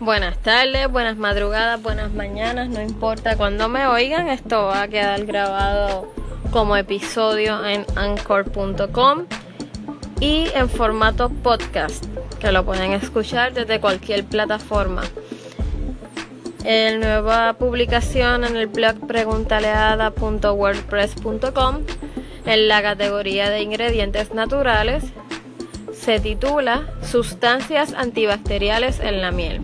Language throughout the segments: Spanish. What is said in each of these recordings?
Buenas tardes, buenas madrugadas, buenas mañanas, no importa cuando me oigan, esto va a quedar grabado como episodio en anchor.com y en formato podcast, que lo pueden escuchar desde cualquier plataforma. En nueva publicación en el blog preguntaleada.wordpress.com en la categoría de ingredientes naturales se titula Sustancias antibacteriales en la miel.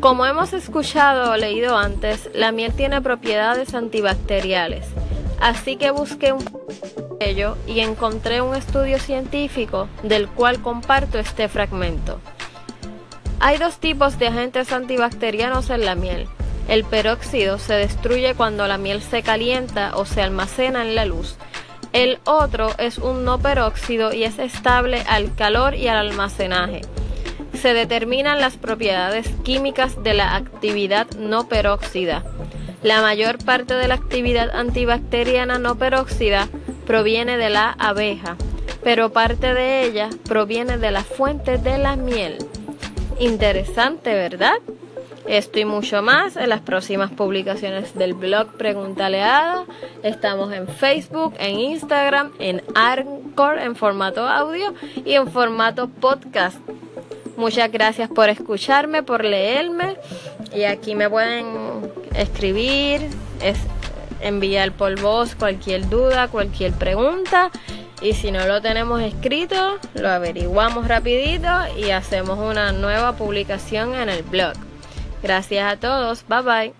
Como hemos escuchado o leído antes, la miel tiene propiedades antibacteriales, así que busqué un ello y encontré un estudio científico del cual comparto este fragmento. Hay dos tipos de agentes antibacterianos en la miel. El peróxido se destruye cuando la miel se calienta o se almacena en la luz. El otro es un no peróxido y es estable al calor y al almacenaje se determinan las propiedades químicas de la actividad no peróxida. La mayor parte de la actividad antibacteriana no peróxida proviene de la abeja, pero parte de ella proviene de la fuente de la miel. Interesante, ¿verdad? Esto y mucho más en las próximas publicaciones del blog Pregúntale Ada. Estamos en Facebook, en Instagram, en Anchor en formato audio y en formato podcast. Muchas gracias por escucharme, por leerme. Y aquí me pueden escribir, enviar por voz cualquier duda, cualquier pregunta. Y si no lo tenemos escrito, lo averiguamos rapidito y hacemos una nueva publicación en el blog. Gracias a todos. Bye bye.